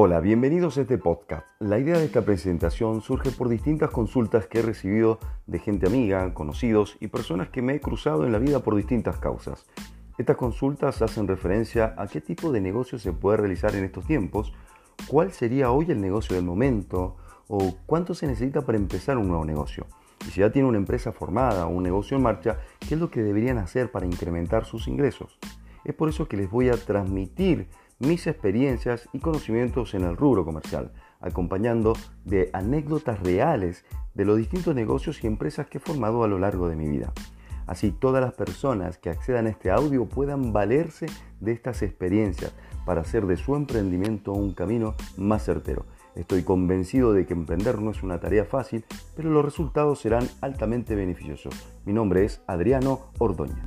Hola, bienvenidos a este podcast. La idea de esta presentación surge por distintas consultas que he recibido de gente amiga, conocidos y personas que me he cruzado en la vida por distintas causas. Estas consultas hacen referencia a qué tipo de negocio se puede realizar en estos tiempos, cuál sería hoy el negocio del momento o cuánto se necesita para empezar un nuevo negocio. Y si ya tiene una empresa formada o un negocio en marcha, ¿qué es lo que deberían hacer para incrementar sus ingresos? Es por eso que les voy a transmitir mis experiencias y conocimientos en el rubro comercial, acompañando de anécdotas reales de los distintos negocios y empresas que he formado a lo largo de mi vida. Así todas las personas que accedan a este audio puedan valerse de estas experiencias para hacer de su emprendimiento un camino más certero. Estoy convencido de que emprender no es una tarea fácil, pero los resultados serán altamente beneficiosos. Mi nombre es Adriano Ordoña.